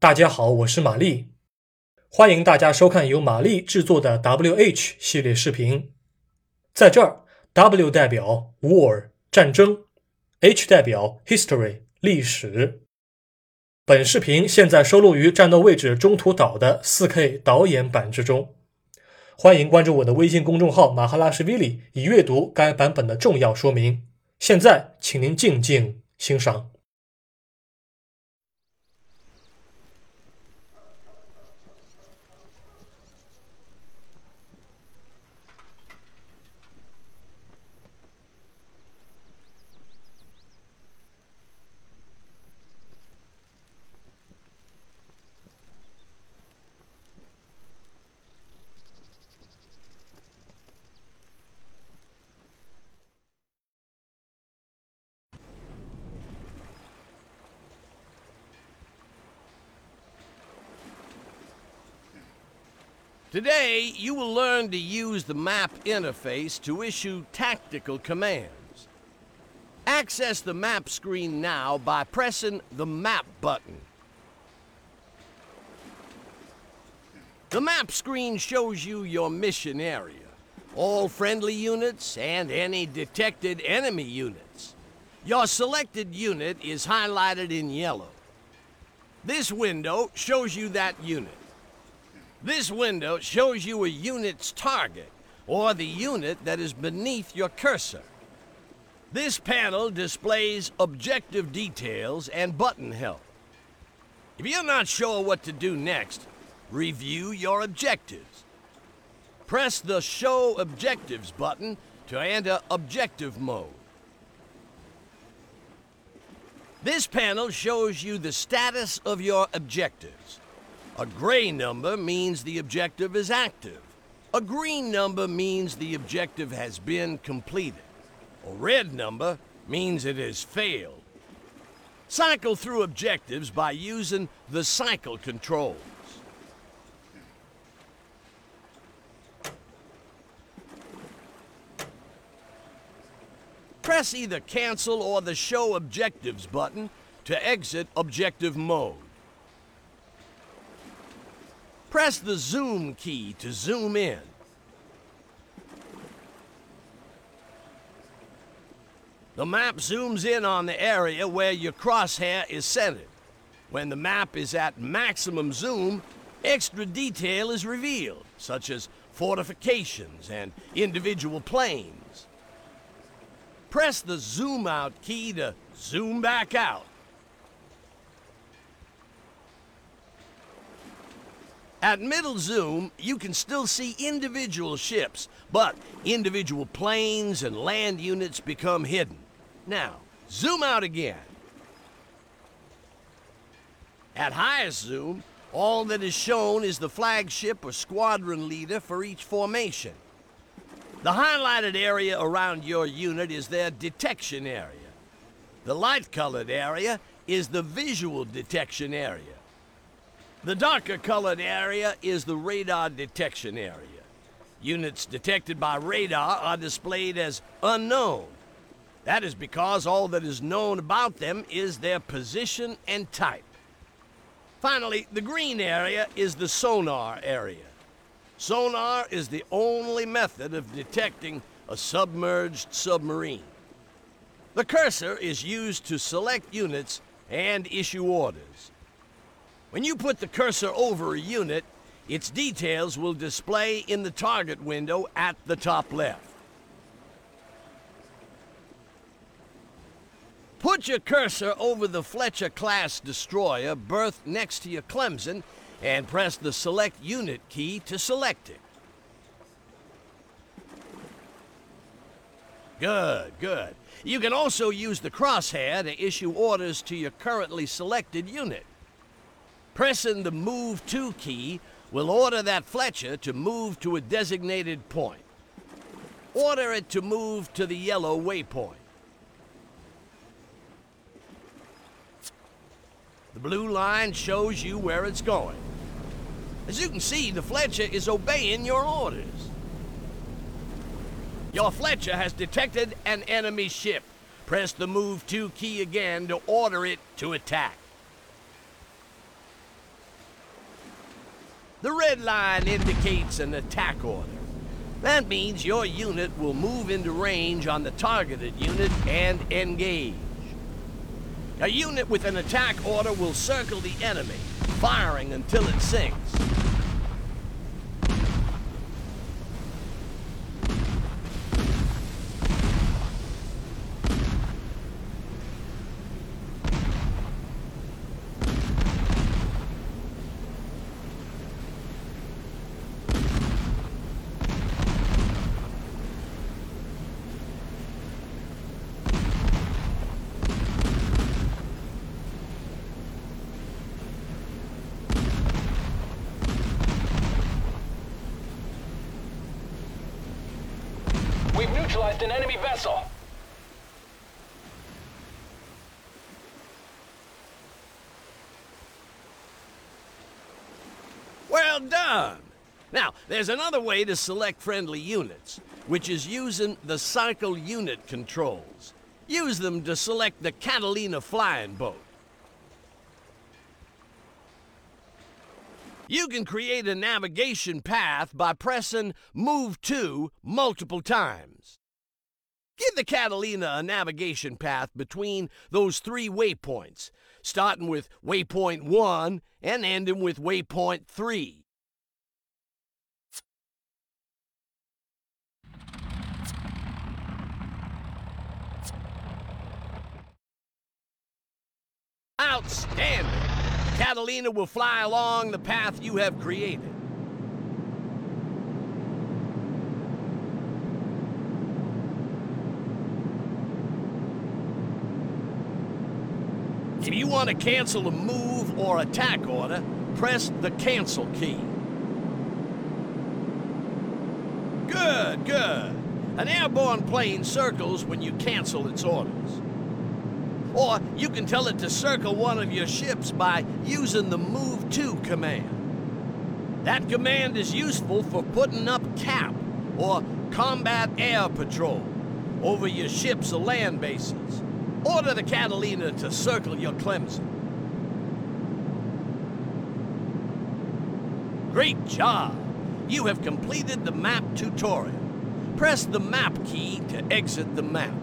大家好，我是玛丽，欢迎大家收看由玛丽制作的 WH 系列视频。在这儿，W 代表 War 战争，H 代表 History 历史。本视频现在收录于战斗位置中途岛的 4K 导演版之中。欢迎关注我的微信公众号马哈拉什维里，以阅读该版本的重要说明。现在，请您静静欣赏。Today, you will learn to use the map interface to issue tactical commands. Access the map screen now by pressing the Map button. The map screen shows you your mission area, all friendly units, and any detected enemy units. Your selected unit is highlighted in yellow. This window shows you that unit. This window shows you a unit's target, or the unit that is beneath your cursor. This panel displays objective details and button help. If you're not sure what to do next, review your objectives. Press the Show Objectives button to enter objective mode. This panel shows you the status of your objectives. A gray number means the objective is active. A green number means the objective has been completed. A red number means it has failed. Cycle through objectives by using the cycle controls. Press either Cancel or the Show Objectives button to exit objective mode. Press the zoom key to zoom in. The map zooms in on the area where your crosshair is centered. When the map is at maximum zoom, extra detail is revealed, such as fortifications and individual planes. Press the zoom out key to zoom back out. At middle zoom, you can still see individual ships, but individual planes and land units become hidden. Now, zoom out again. At highest zoom, all that is shown is the flagship or squadron leader for each formation. The highlighted area around your unit is their detection area. The light-colored area is the visual detection area. The darker colored area is the radar detection area. Units detected by radar are displayed as unknown. That is because all that is known about them is their position and type. Finally, the green area is the sonar area. Sonar is the only method of detecting a submerged submarine. The cursor is used to select units and issue orders. When you put the cursor over a unit, its details will display in the target window at the top left. Put your cursor over the Fletcher-class destroyer berthed next to your Clemson and press the Select Unit key to select it. Good, good. You can also use the crosshair to issue orders to your currently selected unit. Pressing the Move To key will order that Fletcher to move to a designated point. Order it to move to the yellow waypoint. The blue line shows you where it's going. As you can see, the Fletcher is obeying your orders. Your Fletcher has detected an enemy ship. Press the Move To key again to order it to attack. The red line indicates an attack order. That means your unit will move into range on the targeted unit and engage. A unit with an attack order will circle the enemy, firing until it sinks. We've neutralized an enemy vessel. Well done! Now, there's another way to select friendly units, which is using the cycle unit controls. Use them to select the Catalina flying boat. You can create a navigation path by pressing Move To multiple times. Give the Catalina a navigation path between those three waypoints, starting with waypoint 1 and ending with waypoint 3. Outstanding! Catalina will fly along the path you have created. If you want to cancel a move or attack order, press the cancel key. Good, good. An airborne plane circles when you cancel its orders. Or you can tell it to circle one of your ships by using the Move To command. That command is useful for putting up CAP, or Combat Air Patrol, over your ships or land bases. Order the Catalina to circle your Clemson. Great job! You have completed the map tutorial. Press the map key to exit the map.